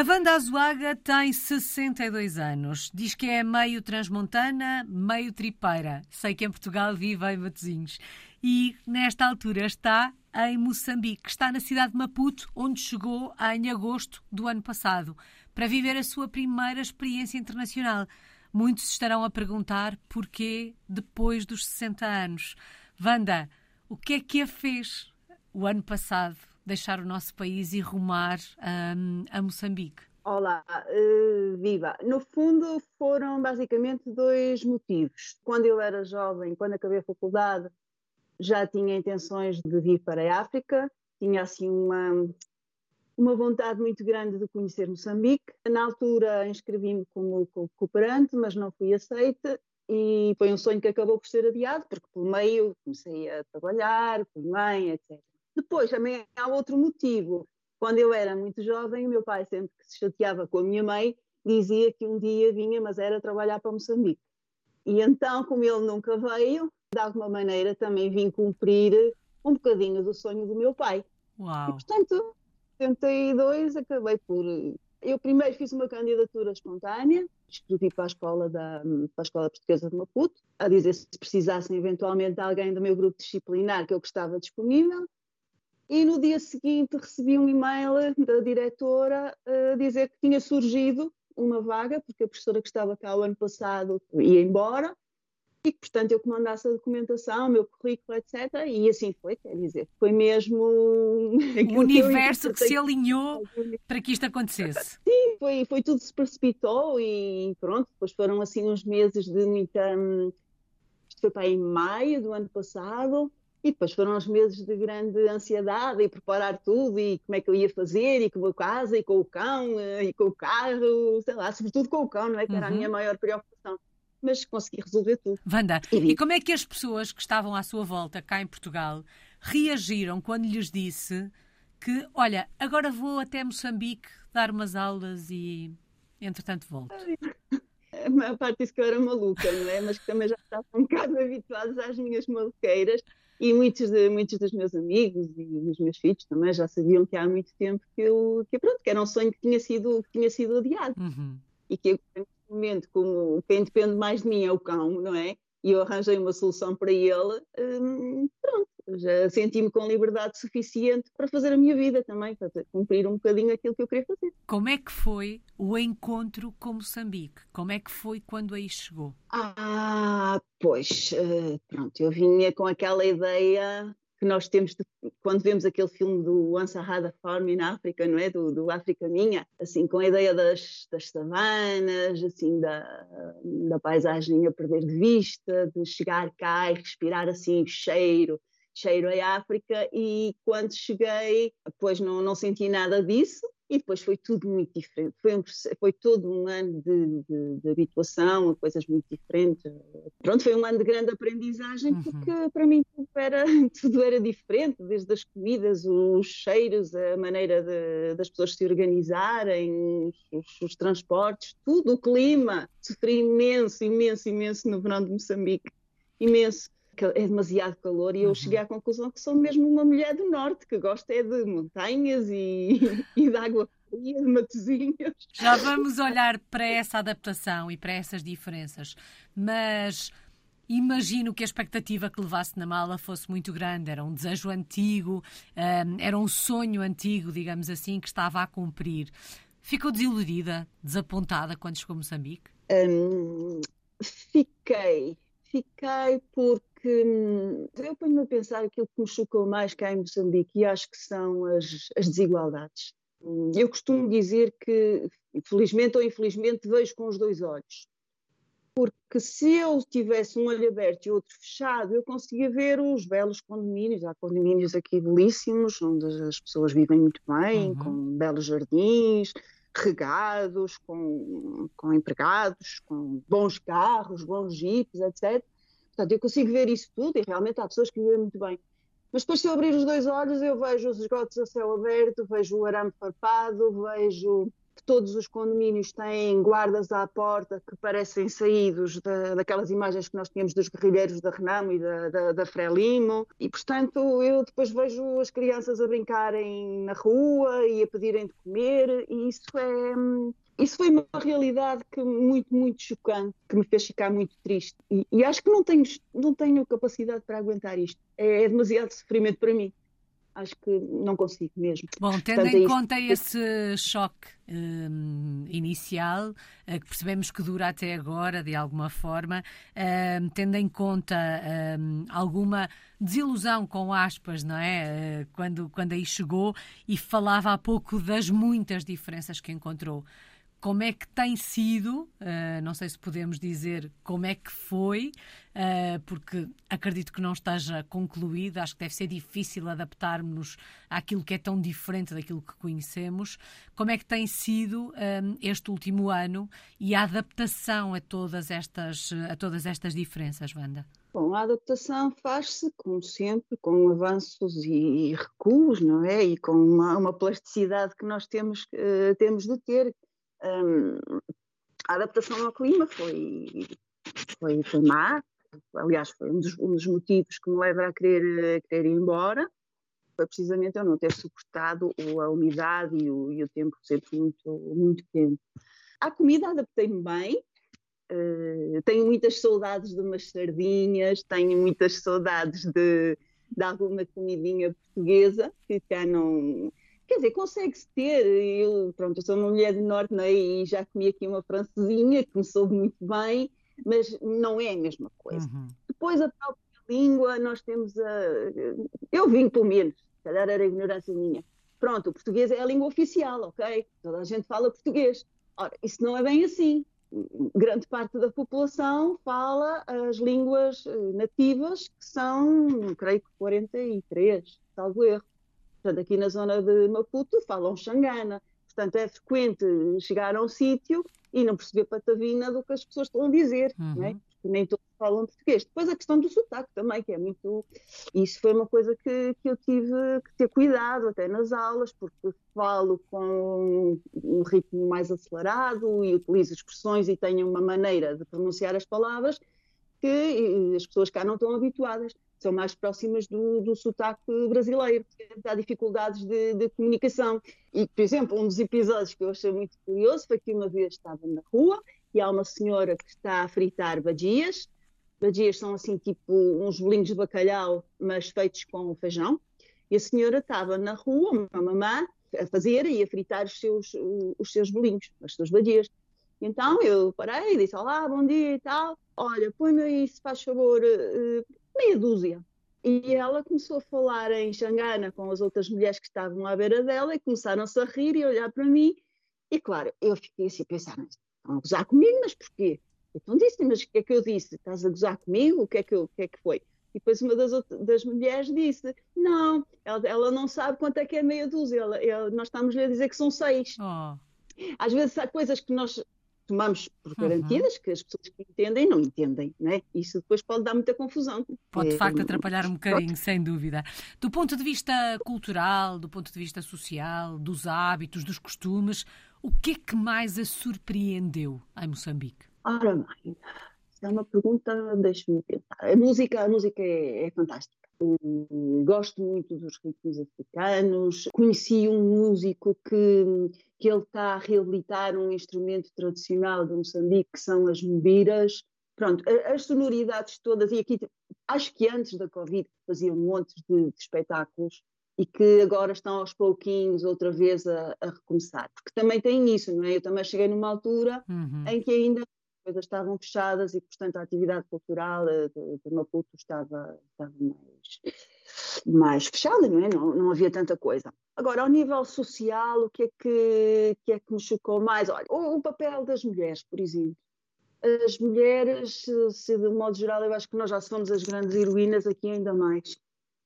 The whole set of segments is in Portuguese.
A Wanda Azuaga tem 62 anos. Diz que é meio transmontana, meio tripeira. Sei que em Portugal vive em Matosinhos. E nesta altura está em Moçambique. Está na cidade de Maputo, onde chegou em agosto do ano passado, para viver a sua primeira experiência internacional. Muitos estarão a perguntar porquê depois dos 60 anos. Wanda, o que é que a fez o ano passado deixar o nosso país e rumar um, a Moçambique? Olá, uh, viva! No fundo, foram basicamente dois motivos. Quando eu era jovem, quando acabei a faculdade, já tinha intenções de vir para a África, tinha assim uma, uma vontade muito grande de conhecer Moçambique. Na altura inscrevi-me como cooperante, mas não fui aceita e foi um sonho que acabou por ser adiado, porque pelo meio comecei a trabalhar, fui mãe, etc. Depois também há outro motivo. Quando eu era muito jovem, o meu pai sempre que se chateava com a minha mãe, dizia que um dia vinha, mas era trabalhar para Moçambique. E então, como ele nunca veio, de alguma maneira também vim cumprir um bocadinho do sonho do meu pai. Uau. E, portanto, 72 acabei por. Eu primeiro fiz uma candidatura espontânea, escrevi para a escola da para a escola portuguesa de Maputo, a dizer se precisassem eventualmente de alguém do meu grupo disciplinar que eu estava disponível. E no dia seguinte recebi um e-mail da diretora a dizer que tinha surgido uma vaga, porque a professora que estava cá o ano passado ia embora, e que, portanto, eu comandasse a documentação, o meu currículo, etc. E assim foi, quer dizer, foi mesmo. O universo que, que se alinhou para que isto acontecesse. Sim, foi, foi tudo se precipitou e pronto, depois foram assim uns meses de muita. Hum, isto foi para em maio do ano passado, e depois foram uns meses de grande ansiedade e preparar tudo e como é que eu ia fazer e com a casa e com o cão eh, e com o carro, sei lá, sobretudo com o cão, não é? Que era a minha uhum. maior preocupação. Mas consegui resolver tudo. Wanda, e, e como é que as pessoas que estavam à sua volta cá em Portugal reagiram quando lhes disse que, olha, agora vou até Moçambique dar umas aulas e entretanto volto? A maior parte disse que eu era maluca, não é? Mas que também já estavam um bocado habituados às minhas maluqueiras e muitos, de, muitos dos meus amigos e os meus filhos também já sabiam que há muito tempo que eu, que, pronto, que era um sonho que tinha sido, que tinha sido adiado. Uhum. E que eu, neste momento, como quem depende mais de mim é o cão, não é? E eu arranjei uma solução para ele, hum, pronto, já senti-me com liberdade suficiente para fazer a minha vida também, para cumprir um bocadinho aquilo que eu queria fazer. Como é que foi o encontro com Moçambique? Como é que foi quando aí chegou? Ah, pois, eh, pronto, eu vinha com aquela ideia que nós temos de, quando vemos aquele filme do Once I Had a Farm in Africa, não é? Do, do África Minha, assim, com a ideia das, das savanas, assim, da, da paisagem a perder de vista, de chegar cá e respirar assim cheiro, cheiro a África e quando cheguei, depois não, não senti nada disso e depois foi tudo muito diferente. Foi, um, foi todo um ano de, de, de, habituação a coisas muito diferentes. Pronto, foi um ano de grande aprendizagem uhum. porque para mim tudo era, tudo era diferente, desde as comidas, os cheiros, a maneira de, das pessoas se organizarem, os, os transportes, tudo, o clima. Sofri imenso, imenso, imenso no verão de Moçambique. Imenso é demasiado calor e eu uhum. cheguei à conclusão que sou mesmo uma mulher do norte, que gosta é de montanhas e, água fria, de matozinhos. Já vamos olhar para essa adaptação e para essas diferenças, mas imagino que a expectativa que levasse na mala fosse muito grande, era um desejo antigo, um, era um sonho antigo, digamos assim, que estava a cumprir. Ficou desiludida, desapontada quando chegou a Moçambique? Um, fiquei, fiquei porque que hum, eu ponho-me a pensar aquilo que me chocou mais cá em Moçambique e acho que são as, as desigualdades. Eu costumo dizer que, felizmente ou infelizmente, vejo com os dois olhos. Porque se eu tivesse um olho aberto e outro fechado, eu conseguia ver os belos condomínios. Há condomínios aqui belíssimos, onde as pessoas vivem muito bem, uhum. com belos jardins, regados, com, com empregados, com bons carros, bons jipes, etc. Portanto, eu consigo ver isso tudo e realmente há pessoas que vivem muito bem. Mas depois, se eu abrir os dois olhos, eu vejo os esgotos a céu aberto, vejo o arame farpado, vejo todos os condomínios têm guardas à porta que parecem saídos da, daquelas imagens que nós tínhamos dos guerrilheiros da Renamo e da, da, da Frelimo. E, portanto, eu depois vejo as crianças a brincarem na rua e a pedirem de comer, e isso é. Isso foi uma realidade que muito, muito chocante, que me fez ficar muito triste. E, e acho que não tenho, não tenho capacidade para aguentar isto. É, é demasiado sofrimento para mim acho que não consigo mesmo. Bom, tendo Portanto, em é conta esse choque um, inicial, uh, que percebemos que dura até agora, de alguma forma, um, tendo em conta um, alguma desilusão, com aspas, não é? Uh, quando, quando aí chegou e falava há pouco das muitas diferenças que encontrou como é que tem sido, uh, não sei se podemos dizer como é que foi, uh, porque acredito que não esteja concluído, acho que deve ser difícil adaptarmos-nos àquilo que é tão diferente daquilo que conhecemos. Como é que tem sido um, eh, este último ano e a adaptação a todas estas, a todas estas diferenças, Wanda? Bom, a adaptação faz-se, como sempre, com avanços e, recuos, não é? E com uma, uma plasticidade que nós temos, uh, temos de ter um, a adaptação ao clima foi, foi, foi má, aliás, foi um dos, um dos, motivos que me leva a querer, a querer ir embora, foi precisamente eu não ter suportado a umidade e o, e o tempo sempre muito, muito quente. À comida adaptei-me bem, uh, tenho muitas saudades de umas sardinhas, tenho muitas saudades de, de alguma comidinha portuguesa, que cá não, Quer dizer, consegue-se ter. Eu, pronto, eu sou uma mulher do norte né, e já comi aqui uma francesinha que me soube muito bem, mas não é a mesma coisa. Uhum. Depois, a própria língua, nós temos a. Eu vim, pelo menos, se calhar era ignorância minha. Pronto, o português é a língua oficial, ok? Toda a gente fala português. Ora, isso não é bem assim. Grande parte da população fala as línguas eh, nativas, que são, creio que 43, salvo erro. Portanto, aqui na zona de Maputo falam xangana. Portanto, é frequente chegar a um sítio e não perceber patavina do que as pessoas estão a dizer, uhum. não é? Porque nem todos falam português. Depois a questão do sotaque também, que é muito. Isso foi uma coisa que, que eu tive que ter cuidado até nas aulas, porque falo com um ritmo mais acelerado e utilizo expressões e tenho uma maneira de pronunciar as palavras que as pessoas cá não estão habituadas são mais próximas do, do sotaque brasileiro. Há dificuldades de, de, comunicação. E, por exemplo, um dos episódios que eu achei muito curioso foi que uma vez estava na rua e há uma senhora que está a fritar badias. Badias são assim tipo uns bolinhos de bacalhau, mas feitos com feijão. E a senhora estava na rua, uma mamã, a fazer e a fritar os seus, os seus bolinhos, as suas badias. Então eu parei, disse olá, bom dia e tal. Olha, põe-me aí, se faz favor, eh, meia dúzia. E ela começou a falar em Xangana com as outras mulheres que estavam à beira dela e começaram-se a rir e a olhar para mim. E claro, eu fiquei assim a pensar, mas estão a gozar comigo, mas porquê? Então disse mas o que é que eu disse? Estás a gozar comigo? O que é que, eu, o que, é que foi? E depois uma das, outras, das mulheres disse: Não, ela, ela, não sabe quanto é que é meia dúzia. Ela, ela, nós estamos a dizer que são seis. Oh. Às vezes há coisas que nós tomamos por uhum. garantidas, uhum. que as pessoas que entendem não entendem, não é? Isso depois pode dar muita confusão. Pode de facto é, atrapalhar um bocadinho, sem dúvida. Do ponto de vista cultural, do ponto de vista social, dos hábitos, dos costumes, o que é que mais a surpreendeu em Moçambique? Ora bem, é uma pergunta, deixe-me pensar. A música, a música é, é fantástica. Gosto muito dos ritmos africanos. Conheci um músico que, que ele está a reabilitar um instrumento tradicional de Moçambique, que são as mobiras. Pronto, as sonoridades todas, e aqui acho que antes da Covid faziam um monte de, de espetáculos e que agora estão aos pouquinhos outra vez a, a, recomeçar. Porque também tem isso, não é? Eu também cheguei numa altura uhum. em que ainda coisas estavam fechadas e, portanto, a atividade cultural de, de Maputo estava, estava mais, mais fechada, não é? Não, não havia tanta coisa. Agora, ao nível social, o que é que, que, é que me chocou mais? Olha, o, o papel das mulheres, por exemplo. As mulheres, se de modo geral, eu acho que nós já somos as grandes heroínas aqui ainda mais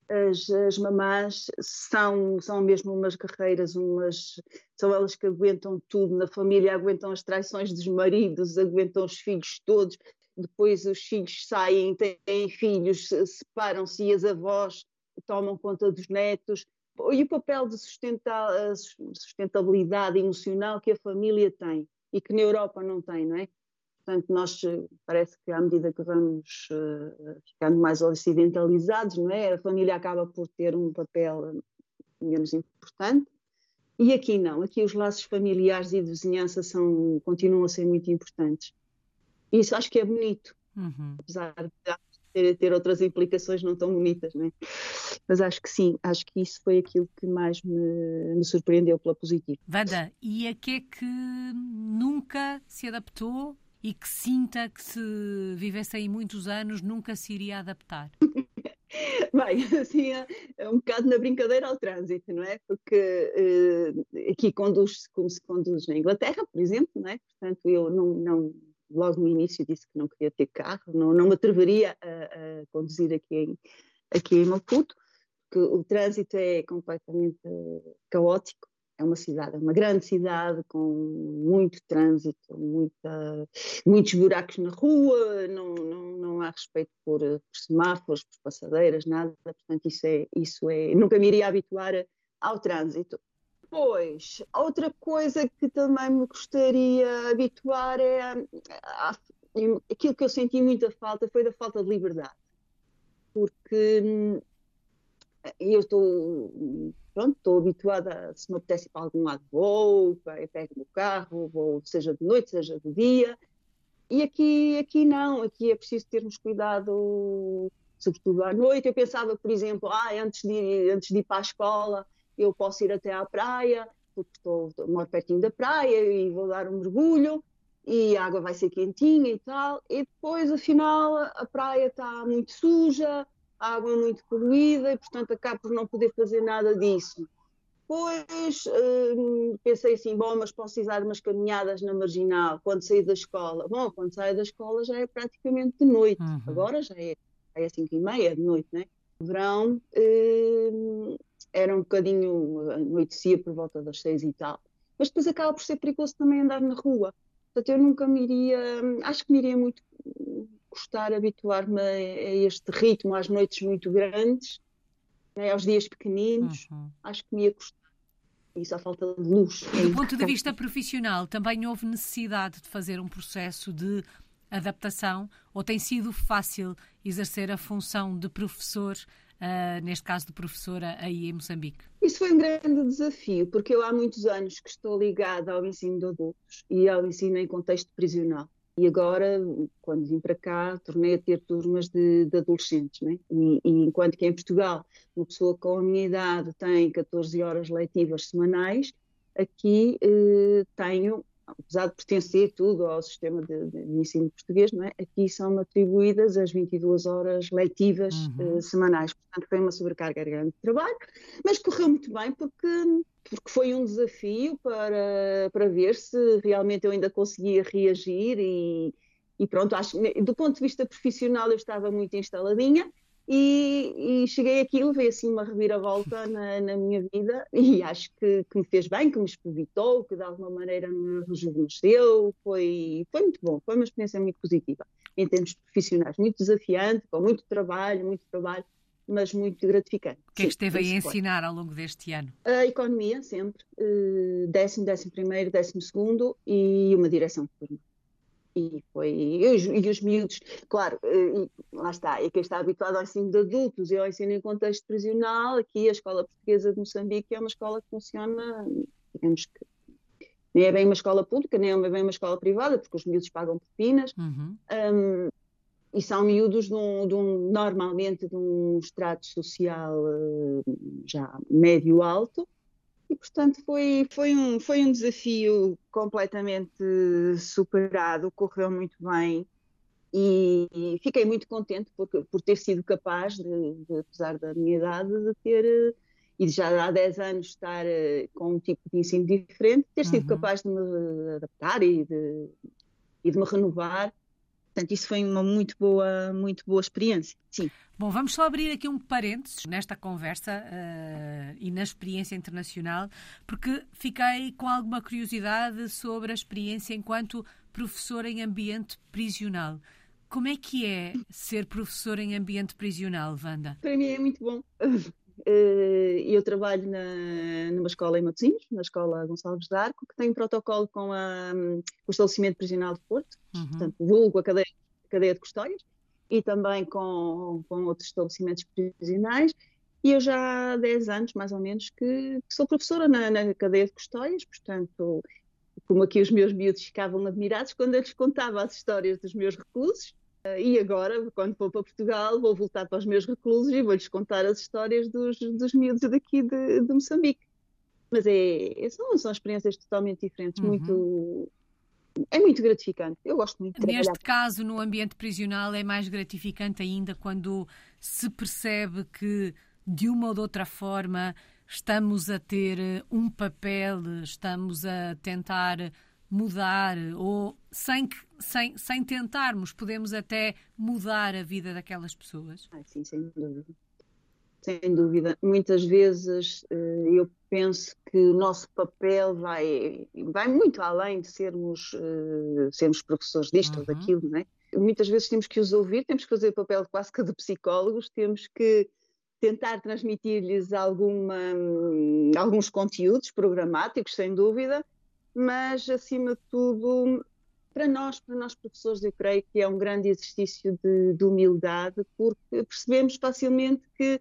as, as mamás são, são mesmo umas guerreiras, umas, são elas que aguentam tudo na família, aguentam as traições dos maridos, aguentam os filhos todos, depois os filhos saem, têm filhos, separam-se e as avós tomam conta dos netos. e o papel de sustentabilidade emocional que a família tem e que na Europa não tem, não é? Portanto, nós parece que à medida que vamos uh, ficando mais ocidentalizados, não é? A família acaba por ter um papel menos importante. E aqui não, aqui os laços familiares e de vizinhança são, continuam a ser muito importantes. Isso acho que é bonito, uhum. apesar de ter, ter, outras implicações não tão bonitas, é? Mas acho que sim, acho que isso foi aquilo que mais me, me surpreendeu pela positiva. Wanda, e a que é que nunca se adaptou e que sinta que se vivesse aí muitos anos nunca se iria adaptar? Bem, assim, é, é um bocado na brincadeira ao trânsito, não é? Porque uh, aqui conduz como se conduz na Inglaterra, por exemplo, não é? Portanto, eu não, não logo no início disse que não queria ter carro, não, não me atreveria a, a conduzir aqui em, aqui em Maputo, porque o trânsito é completamente caótico é uma cidade, é uma grande cidade com muito trânsito, muita, muitos buracos na rua, não, não, não há respeito por, por, semáforos, por passadeiras, nada, portanto isso é, isso é, nunca me iria habituar ao trânsito. Pois, outra coisa que também me gostaria habituar é a, a, aquilo que eu senti muita falta foi da falta de liberdade, porque hum, eu estou pronto, estou habituada, se me apetece para algum lado, vou, pego no carro, vou, seja de noite, seja de dia. E aqui, aqui não, aqui é preciso termos cuidado, sobretudo à noite. Eu pensava, por exemplo, ah, antes de, ir, antes de ir para a escola, eu posso ir até à praia, porque estou, estou moro pertinho da praia e vou dar um mergulho e a água vai ser quentinha e tal. E depois, afinal, a praia está muito suja, a água é muito poluída e, portanto, acabo por não poder fazer nada disso. Depois hum, pensei assim, bom, mas posso usar umas caminhadas na marginal quando sair da escola. Bom, quando saio da escola já é praticamente de noite. Uhum. Agora já é, já é 5 e meia de noite, né? Verão hum, era um bocadinho, anoitecia por volta das seis e tal. Mas depois acaba por ser perigoso também andar na rua. Portanto, eu nunca me iria, hum, acho que me iria muito custar habituar-me a, a, este ritmo, às noites muito grandes, né, aos dias pequeninos, uhum. acho que me ia custar. Isso à falta de luz. Do ponto de vista profissional, também houve necessidade de fazer um processo de adaptação ou tem sido fácil exercer a função de professor, uh, neste caso de professora aí em Moçambique? Isso foi um grande desafio, porque eu há muitos anos que estou ligada ao ensino de adultos e ao ensino em contexto prisional. E agora, quando vim para cá, tornei a ter turmas de, de adolescentes. Né? E, e, enquanto que em Portugal, uma pessoa com a minha idade tem 14 horas letivas semanais, aqui eh, tenho, apesar de pertencer tudo ao sistema de, de, ensino português, não é? aqui são atribuídas as 22 horas letivas uhum. eh, semanais. Portanto, foi uma sobrecarga grande de trabalho, mas correu muito bem porque porque foi um desafio para, para ver se realmente eu ainda conseguia reagir e, e pronto, acho, do ponto de vista profissional eu estava muito instaladinha e, e cheguei aqui levei assim uma reviravolta na, na minha vida e acho que, que, me fez bem, que me expositou, que de alguma maneira me rejuvenesceu, foi, foi muito bom, foi uma experiência muito positiva em termos profissionais, muito desafiante, com muito trabalho, muito trabalho, mas muito gratificante. O que é que esteve aí a ensinar ao longo deste ano? A economia, sempre. Uh, décimo, décimo primeiro, décimo segundo e uma direção de turma. E foi. E os, e os miúdos, claro, uh, lá está. E quem está habituado ao ensino de adultos e ao ensino em contexto prisional, aqui a Escola Portuguesa de Moçambique é uma escola que funciona, digamos que. Nem é bem uma escola pública, nem é bem uma escola privada, porque os miúdos pagam propinas. Uhum. Um, e são miúdos de um, de um, normalmente de um extrato social uh, já médio-alto, e portanto foi, foi, um, foi um desafio completamente superado, correu muito bem. E, fiquei muito contente por, por ter sido capaz, de, de, apesar da minha idade, de ter, uh, e já há 10 anos estar uh, com um tipo de ensino diferente, ter sido uhum. capaz de me adaptar e de, e de me renovar Portanto, isso foi uma muito boa, muito boa experiência. Sim. Bom, vamos só abrir aqui um parênteses nesta conversa uh, e na experiência internacional, porque fiquei com alguma curiosidade sobre a experiência enquanto professor em ambiente prisional. Como é que é ser professor em ambiente prisional, Wanda? Para mim é muito bom. eu trabalho na, numa escola em Matosinhos, na Escola Gonçalves de Arco, que tem um protocolo com, a, com o estabelecimento prisional de Porto, uhum. portanto, vulgo a cadeia, a cadeia de custódias, e também com, com outros estabelecimentos prisionais. E eu já há 10 anos, mais ou menos, que, que sou professora na, na, cadeia de custódias, portanto, como aqui os meus miúdos ficavam admirados quando eu lhes contava as histórias dos meus reclusos. E agora, quando for para Portugal, vou voltar para os meus reclusos e vou-lhes contar as histórias dos, dos miúdos daqui de, de Moçambique. Mas é, são, são experiências totalmente diferentes, uhum. muito, é muito gratificante. Eu gosto muito de Neste caso, no ambiente prisional, é mais gratificante ainda quando se percebe que, de uma ou de outra forma, estamos a ter um papel, estamos a tentar mudar, ou sem, sem, sem tentarmos, podemos até mudar a vida daquelas pessoas? Ah, sim, sem dúvida. Sem dúvida. Muitas vezes eh, eu penso que o nosso papel vai, vai muito além de sermos, uh, sermos professores disto uhum. ou daquilo, não é? Muitas vezes temos que os ouvir, temos que fazer o papel quase que de psicólogos, temos que tentar transmitir-lhes alguma, alguns conteúdos programáticos, sem dúvida, mas acima de tudo, para nós, para nós professores, eu creio que é um grande exercício de, de humildade, porque percebemos facilmente que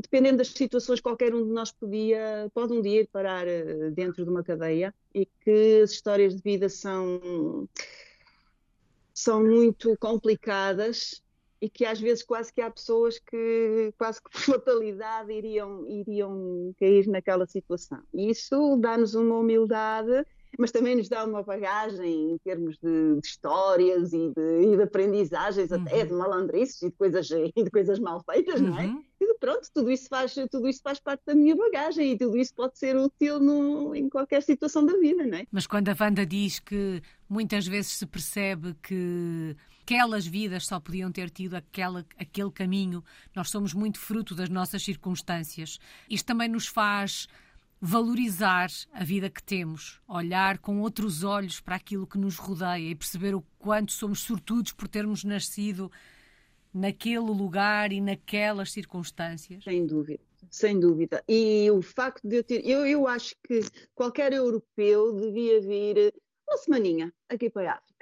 dependendo das situações, qualquer um de nós podia, pode um dia ir parar eh, dentro de uma cadeia e que as histórias de vida são, são muito complicadas e que às vezes quase que há pessoas que quase que por fatalidade iriam, iriam cair naquela situação. Isso dá-nos uma humildade mas também nos dá uma bagagem em termos de, de histórias e de, e de aprendizagens, uhum. até de malandrices e de coisas, e de coisas mal feitas, uhum. não é? Uhum. E pronto, tudo isso, faz, tudo isso faz parte da minha bagagem e tudo isso pode ser útil no, em qualquer situação da vida, não é? Mas quando a Wanda diz que muitas vezes se percebe que aquelas vidas só podiam ter tido aquela, aquele caminho, nós somos muito fruto das nossas circunstâncias. Isto também nos faz valorizar a vida que temos, olhar com outros olhos para aquilo que nos rodeia e perceber o quanto somos sortudos por termos nascido naquele lugar e naquelas circunstâncias? Sem dúvida, sem dúvida. E o facto de eu ter. Eu, eu acho que qualquer europeu devia vir uma semaninha aqui para a África.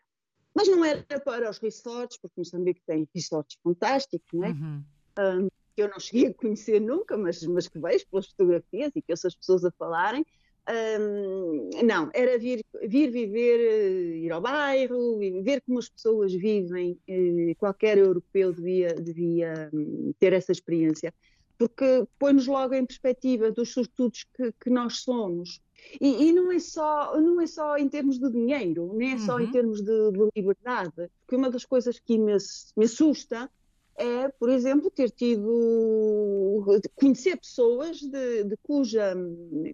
Mas não era para os resorts, porque Moçambique tem resorts fantásticos, não é? Uhum. Um, que eu não cheguei a conhecer nunca, mas, mas que vejo pelas fotografias e que ouço as pessoas a falarem. Um, não, era vir, vir viver, eh, ir ao bairro, ver como as pessoas vivem. Eh, qualquer europeu devia, devia hum, ter essa experiência, porque põe-nos logo em perspectiva dos sortudos que, que nós somos. E, e, não, é só, não é só em termos de dinheiro, nem é só uhum. em termos de, de liberdade, porque uma das coisas que me, me assusta é, por exemplo, ter tido, conhecer pessoas de, de cuja,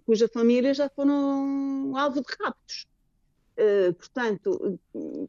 cuja família já foram alvo de raptos. Uh, portanto,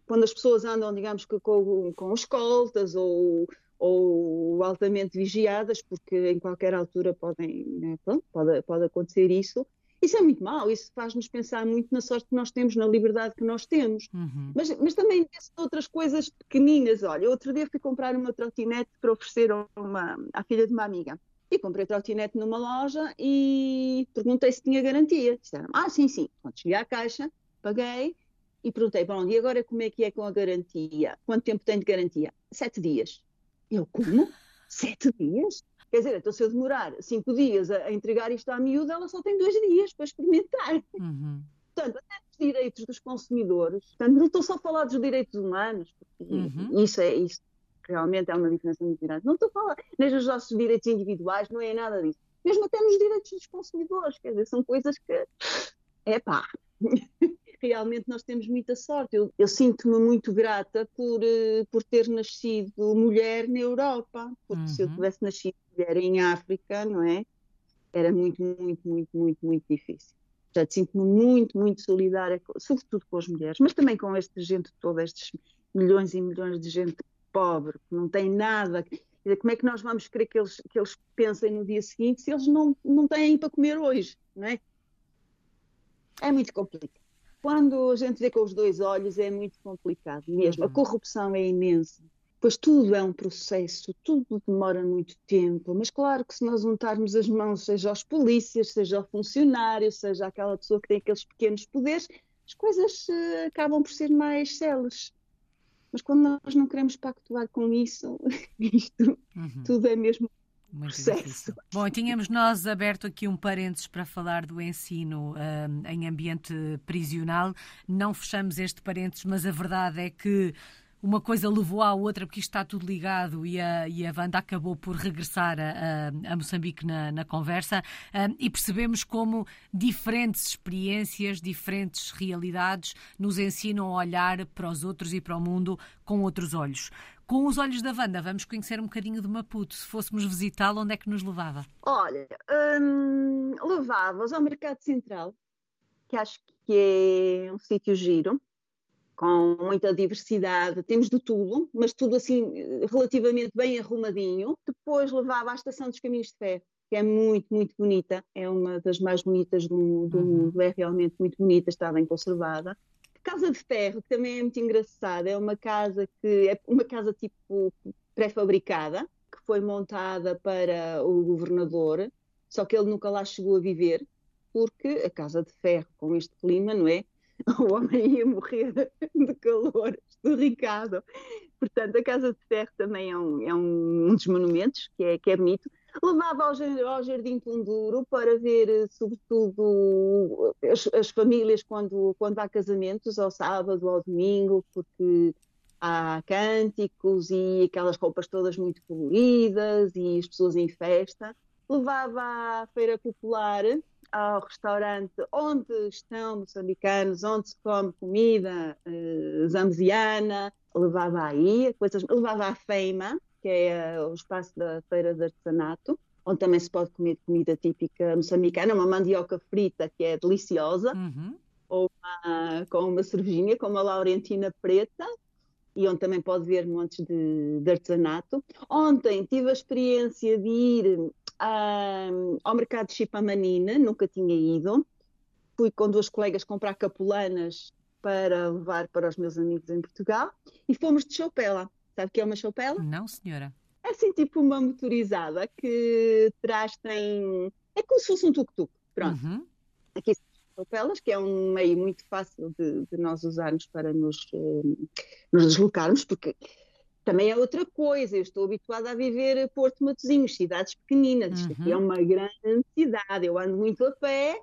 quando as pessoas andam, digamos que com, com escoltas ou, ou altamente vigiadas, porque em qualquer altura podem, né, pronto, pode, pode acontecer isso, isso é muito mau, isso faz-nos pensar muito na sorte que nós temos, na liberdade que nós temos. Uhum. Mas, mas também outras coisas pequeninas. Olha, outro dia fui comprar uma trotinete para oferecer uma, à filha de uma amiga. E comprei trotinete numa loja e perguntei se tinha garantia. Disseram, ah, sim, sim. Quando cheguei à caixa, paguei e perguntei, bom, e agora como é que é com a garantia? Quanto tempo tem de garantia? Sete dias. Eu, como? Sete dias? Quer dizer, então se eu demorar cinco dias a, a entregar isto à miúda, ela só tem dois dias para experimentar. Uhum. Portanto, até os direitos dos consumidores, portanto, não estou só a falar dos direitos humanos, porque uhum. isso é isso realmente é uma diferença muito grande. Não estou a falar nem dos nossos direitos individuais, não é nada disso. Mesmo até nos direitos dos consumidores, quer dizer, são coisas que, é pá, realmente nós temos muita sorte. Eu, eu sinto-me muito grata por, uh, por ter nascido mulher na Europa, porque uhum. se eu uhum. tivesse nascido mulher em África, não é? Era muito, muito, muito, muito, muito difícil. Portanto, sinto-me muito, muito solidária, sobretudo com as mulheres, mas também com esta gente toda, estes milhões e milhões de gente pobre, que não tem nada. Como é que nós vamos querer que eles, que eles pensem no dia seguinte se eles não, não têm para comer hoje, não é? É muito complicado quando a gente vê com os dois olhos é muito complicado mesmo. Uhum. A corrupção é imensa. Pois tudo é um processo, tudo demora muito tempo, mas claro que se nós juntarmos as mãos, seja aos polícias, seja ao funcionário, seja aquela pessoa que tem aqueles pequenos poderes, as coisas uh, acabam por ser mais céleres. Mas quando nós não queremos pactuar com isso, isto uhum. tudo é mesmo muito processo. difícil. Bom, tínhamos nós aberto aqui um parênteses para falar do ensino uh, em ambiente prisional. Não fechamos este parênteses, mas a verdade é que uma coisa levou à outra, porque isto está tudo ligado e a, e a Wanda acabou por regressar a, a, Moçambique na, na conversa um, e percebemos como diferentes experiências, diferentes realidades nos ensinam a olhar para os outros e para o mundo com outros olhos. Com os olhos da Wanda, vamos conhecer um bocadinho de Maputo. Se fôssemos visitá-lo, onde é que nos levava? Olha, hum, levava-os ao Mercado Central, que acho que é um sítio giro com muita diversidade, temos de tudo, mas tudo assim relativamente bem arrumadinho. Depois levava à Estação dos Caminhos de Ferro, que é muito, muito bonita, é uma das mais bonitas do, do uhum. mundo, é realmente muito bonita, está bem conservada. Casa de Ferro, que também é muito engraçada, é uma casa que é uma casa tipo pré-fabricada, que foi montada para o governador, só que ele nunca lá chegou a viver, porque a Casa de Ferro, com este clima, não é? o homem ia morrer de calor, Ricardo. Portanto, a Casa de Ferro também é um, é um dos monumentos que é, que é bonito. Levava ao, ao Jardim Tunduro para ver, sobretudo, as, as, famílias quando, quando há casamentos, ao sábado, ao domingo, porque há cânticos e aquelas roupas todas muito coloridas e as pessoas em festa. Levava à Feira Popular ao restaurante onde estão moçambicanos, onde se come comida zambiana, levava aí, coisas, levava a Feima, que é uh, o espaço da Feira de Artesanato, onde também se pode comer comida típica moçambicana, uma mandioca frita que é deliciosa, uhum. ou uma, com uma cervejinha, com uma laurentina preta, e onde também pode ver montes de, de artesanato. Ontem tive a experiência de ir ao mercado de Chipamanina, nunca tinha ido. Fui com duas colegas comprar capulanas para levar para os meus amigos em Portugal e fomos de choupela. Sabe o que é uma choupela? Não, senhora. É assim tipo uma motorizada que traz tem. É como se fosse um tuk-tuk. Pronto. Uhum. Aqui que é um meio muito fácil de, de nós usarmos para nos, eh, nos deslocarmos, porque também é outra coisa. Eu estou habituada a viver Porto Matosinhos, cidades pequeninas. Isto aqui é uhum. uma grande cidade. Eu ando muito a pé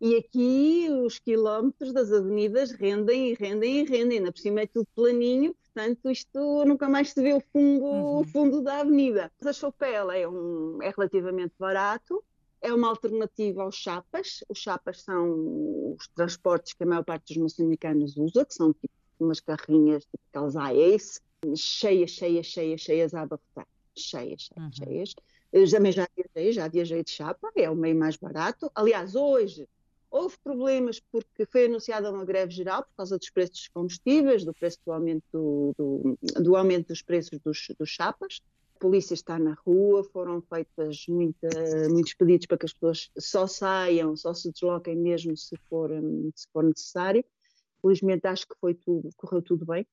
e aqui os quilómetros das avenidas rendem e rendem e rendem. Na por cima é tudo planinho, portanto, isto nunca mais se vê o fundo, uhum. o fundo da avenida. A Chopela é, um, é relativamente barato. É uma alternativa aos chapas. Os chapas são os transportes que a maior parte dos moçambicanos usa, que são tipo umas carrinhas, tipo aquelas AACE, cheias, cheias, cheias, cheias a abarrotar. Cheias, uhum. cheias. Eu também já viajei, já viajei de chapa, é o meio mais barato. Aliás, hoje houve problemas porque foi anunciada uma greve geral por causa dos preços dos combustíveis, do preço do aumento, do, do, do aumento dos preços dos, dos chapas. A polícia está na rua, foram feitas muita, muitos pedidos para que as pessoas só saiam, só se desloquem mesmo se for, se for necessário. Felizmente acho que foi tudo, correu tudo bem.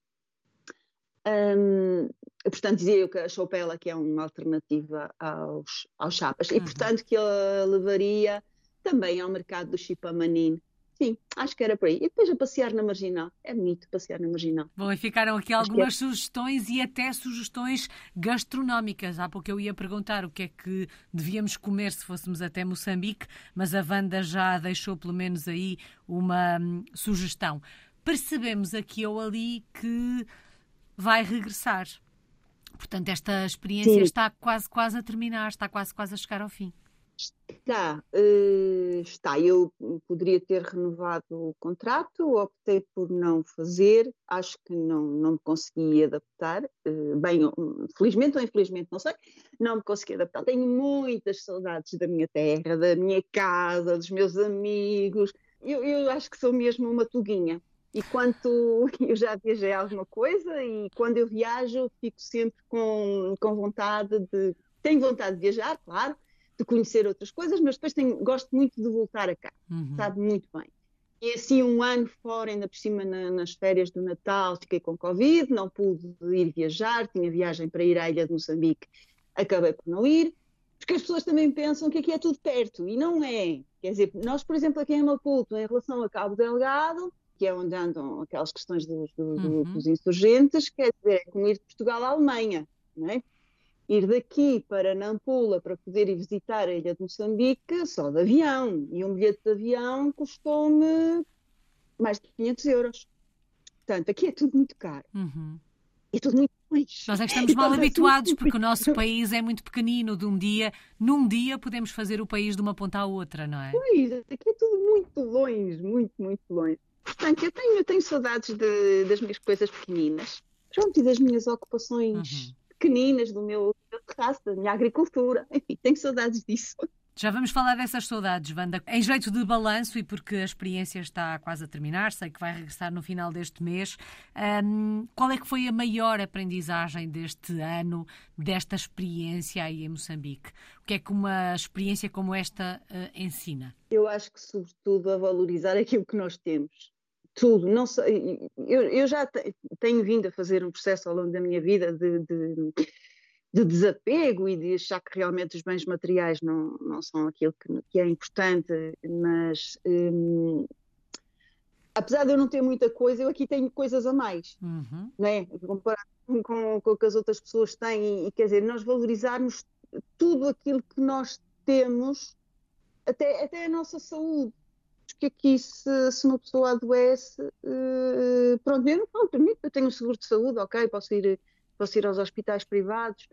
Um, portanto, dizia eu que a choupela que é uma alternativa aos, aos chapas uhum. e, portanto, que ele levaria também ao mercado do chipamanin. Sim, acho que era por aí. E depois a passear na Marginal. É bonito passear na Marginal. Bom, e ficaram aqui acho algumas é. sugestões e até sugestões gastronómicas. Há pouco eu ia perguntar o que é que devíamos comer se fôssemos até Moçambique, mas a Wanda já deixou pelo menos aí uma hum, sugestão. Percebemos aqui ou ali que vai regressar. Portanto, esta experiência Sim. está quase, quase a terminar, está quase, quase a chegar ao fim. Está, uh, está. Eu poderia ter renovado o contrato, optei por não fazer, acho que não, não me consegui adaptar, uh, bem, felizmente ou infelizmente, não sei, não me consegui adaptar. Tenho muitas saudades da minha terra, da minha casa, dos meus amigos. Eu, eu acho que sou mesmo uma tuguinha. E quando eu já viajei alguma coisa e quando eu viajo fico sempre com, com vontade de. Tenho vontade de viajar, claro, de conhecer outras coisas, mas depois tenho, gosto muito de voltar a cá, uhum. sabe muito bem. e assim um ano fora, ainda por cima na, nas férias do Natal, fiquei com Covid, não pude ir viajar, tinha viagem para ir à ilha de Moçambique, acabei por não ir, porque as pessoas também pensam que aqui é tudo perto, e não é. Quer dizer, nós, por exemplo, aqui em Maputo, em relação a Cabo Delgado, que é onde andam aquelas questões dos, uhum. dos insurgentes, quer dizer, é como ir de Portugal à Alemanha, não é? Ir daqui para Nampula para poder ir visitar a ilha de Moçambique só de avião. E um bilhete de avião custou-me mais de 500 euros. Portanto, aqui é tudo muito caro. Uhum. É tudo muito longe. Nós é que estamos mal habituados porque o nosso país é muito pequenino. De um dia, num dia, podemos fazer o país de uma ponta à outra, não é? Pois, aqui é tudo muito longe, muito, muito longe. Portanto, eu tenho, eu tenho saudades de, das minhas coisas pequeninas. Pronto, e das minhas ocupações uhum pequeninas do meu, terraço, da minha agricultura. Enfim, tenho saudades disso. Já vamos falar dessas saudades, Wanda. Em jeito de balanço e porque a experiência está quase a terminar, sei que vai regressar no final deste mês, um, qual é que foi a maior aprendizagem deste ano, desta experiência aí em Moçambique? O que é que uma experiência como esta uh, ensina? Eu acho que, sobretudo, a valorizar aquilo que nós temos tudo. Não sei, eu, eu já tenho vindo a fazer um processo ao longo da minha vida de, de, de, desapego e de achar que realmente os bens materiais não, não são aquilo que, que é importante, mas hum, apesar de eu não ter muita coisa, eu aqui tenho coisas a mais, uhum. né? comparado com, com o que as outras pessoas têm, e, e quer dizer, nós valorizarmos tudo aquilo que nós temos, até, até a nossa saúde porque aqui se, se uma pessoa adoece, uh, pronto, eu não eu tenho um seguro de saúde, ok, posso ir, posso ir aos hospitais privados,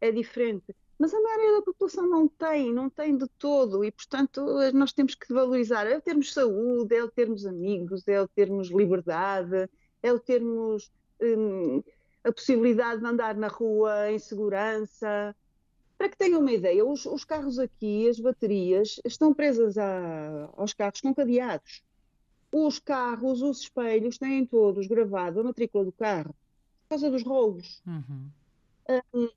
é diferente. Mas a maioria da população não tem, não tem de todo, e portanto nós temos que valorizar. É o termos saúde, é o termos amigos, é o termos liberdade, é o termos um, a possibilidade de andar na rua em segurança, para que tenham uma ideia, os, os carros aqui, as baterias, estão presas a, aos carros com cadeados. Os carros, os espelhos, têm todos gravado a matrícula do carro por causa dos roubos. Uhum. Um,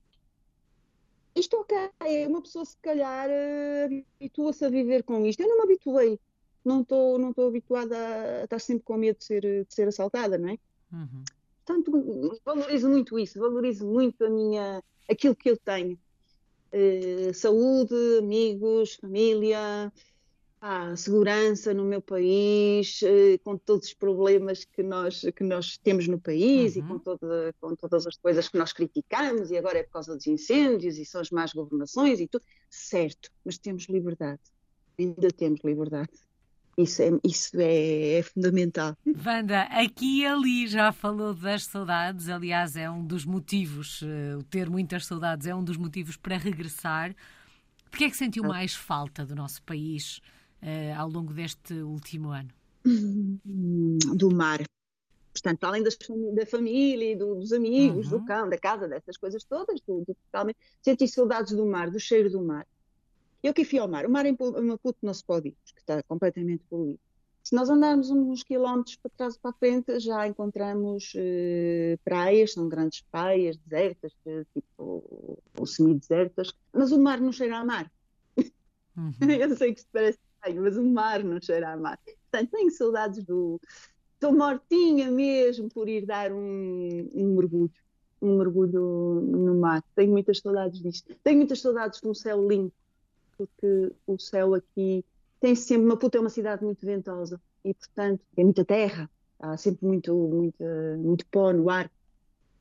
isto ok, uma pessoa se calhar habitua-se a viver com isto. Eu não me habituei, não estou não habituada a, estar sempre com medo de ser, de ser assaltada, não é? Uhum. Portanto, valorizo muito isso, valorizo muito a minha, aquilo que eu tenho. Eh, saúde, amigos, família, ah, segurança no meu país, eh, com todos os problemas que nós, que nós temos no país uhum. e com, toda, com todas as coisas que nós criticamos, e agora é por causa dos incêndios e são as más governações e tudo. Certo, mas temos liberdade. Ainda temos liberdade. Isso é, isso é, é, fundamental. Wanda, aqui e ali já falou das saudades, aliás, é um dos motivos, uh, o ter muitas saudades é um dos motivos para regressar. Porquê é que sentiu mais falta do nosso país uh, ao longo deste último ano? Do mar. Portanto, além das, da família, do, dos amigos, uhum. do cão, da casa, dessas coisas todas, do, do, senti saudades do mar, do cheiro do mar. Eu que fui ao mar, o mar em Maputo não se pode ir, porque está completamente poluído. Se nós andarmos uns quilómetros para trás e para a frente, já encontramos eh, praias, são grandes praias, desertas, eh, tipo, ou semi-desertas, mas o mar não cheira a mar. Uhum. Eu sei que isto parece estranho, mas o mar não cheira a mar. Portanto, tenho saudades do. Estou mortinha mesmo por ir dar um, um mergulho, um mergulho no mar. Tenho muitas saudades disto. Tenho muitas saudades de um céu limpo porque o céu aqui tem sempre. Maputo é uma cidade muito ventosa e, portanto, tem muita terra, há sempre muito, muito, muito pó no ar.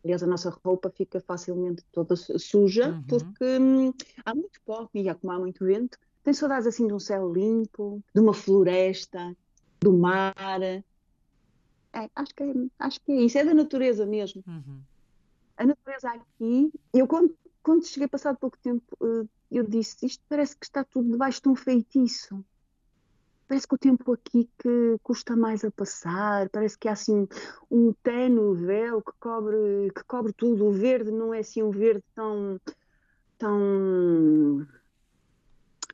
Aliás, a nossa roupa fica facilmente toda suja uhum. porque hum, há muito pó e há como há muito vento. Tem saudades assim de um céu limpo, de uma floresta, do mar. É, acho, que é, acho que é isso, é da natureza mesmo. Uhum. A natureza aqui, eu quando, quando cheguei passado pouco tempo, uh, eu disse: Isto parece que está tudo debaixo de um feitiço. Parece que o tempo aqui que custa mais a passar, parece que há assim um ténue véu que cobre, que cobre tudo. O verde não é assim um verde tão. tão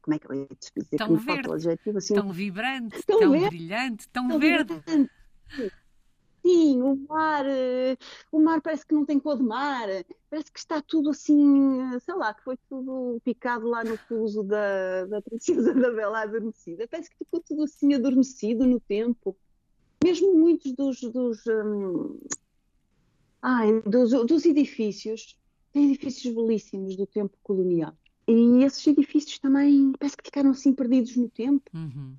como é que eu ia dizer? Tão verde, adjetivo, assim, tão vibrante, tão, tão verde, brilhante, tão, tão verde. Vibrante. Sim, o mar, eh, o mar parece que não tem cor de mar, parece que está tudo assim, eh, sei lá, que foi tudo picado lá no fuso da, da princesa da Bela Adormecida. Parece que ficou tudo assim adormecido no tempo. mesmo muitos dos, dos, um, ai, dos, dos edifícios, têm edifícios belíssimos do tempo colonial. E esses edifícios também parece que ficaram assim perdidos no tempo. Uhum.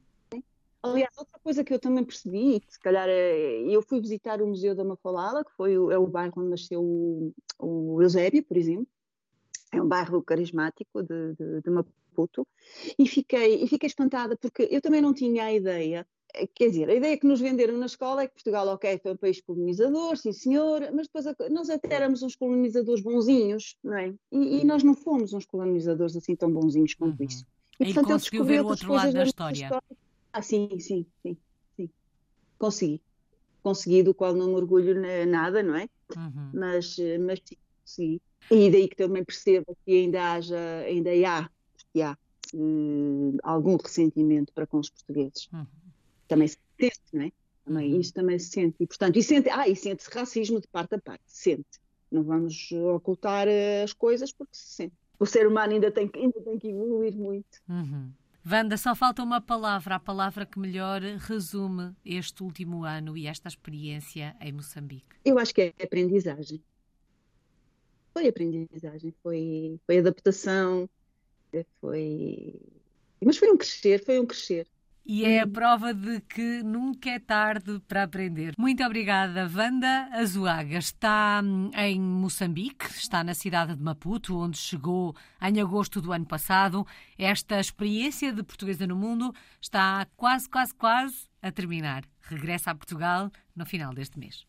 Aliás, outra coisa que eu também percebi, que se calhar é, eu fui visitar o Museu da Mafalala, que foi o, é o bairro onde nasceu o, o Eusébio, por exemplo, é um bairro carismático de, de, de Maputo, e fiquei, e fiquei espantada porque eu também não tinha a ideia quer dizer, a ideia que nos venderam na escola é que Portugal, ok, foi um país colonizador, sim senhor, mas depois nós até éramos uns colonizadores bonzinhos, não é? E, e nós não fomos uns colonizadores assim tão bonzinhos quanto uhum. isso. E, portanto, conseguiu ver o outro lado da história. história. Ah, sim, sim, sim, sim. Consegui. Consegui, do qual não me orgulho nada, não é? Uhum. Mas, mas sim, consegui. E daí que também percebo que ainda haja, ainda há, que há uh, algum ressentimento para com os portugueses. Uhum. Também se sente, não é? Também, uhum. Isso também se sente. E, portanto, e sente, ah, e sente-se racismo de parte a parte, sente. Não vamos ocultar eh, as coisas porque se sente. O ser humano ainda tem, ainda tem que evoluir muito. Uhum. Wanda, só falta uma palavra, a palavra que melhor resume este último ano e esta experiência em Moçambique. Eu acho que é aprendizagem. Foi aprendizagem, foi, foi adaptação, foi. Mas foi um crescer, foi um crescer. E é a prova de que nunca é tarde para aprender. Muito obrigada, Wanda Azuaga. Está hum, em Moçambique, está na cidade de Maputo, onde chegou em agosto do ano passado. Esta experiência de portuguesa no mundo está quase, quase, quase a terminar. Regressa a Portugal no final deste mês.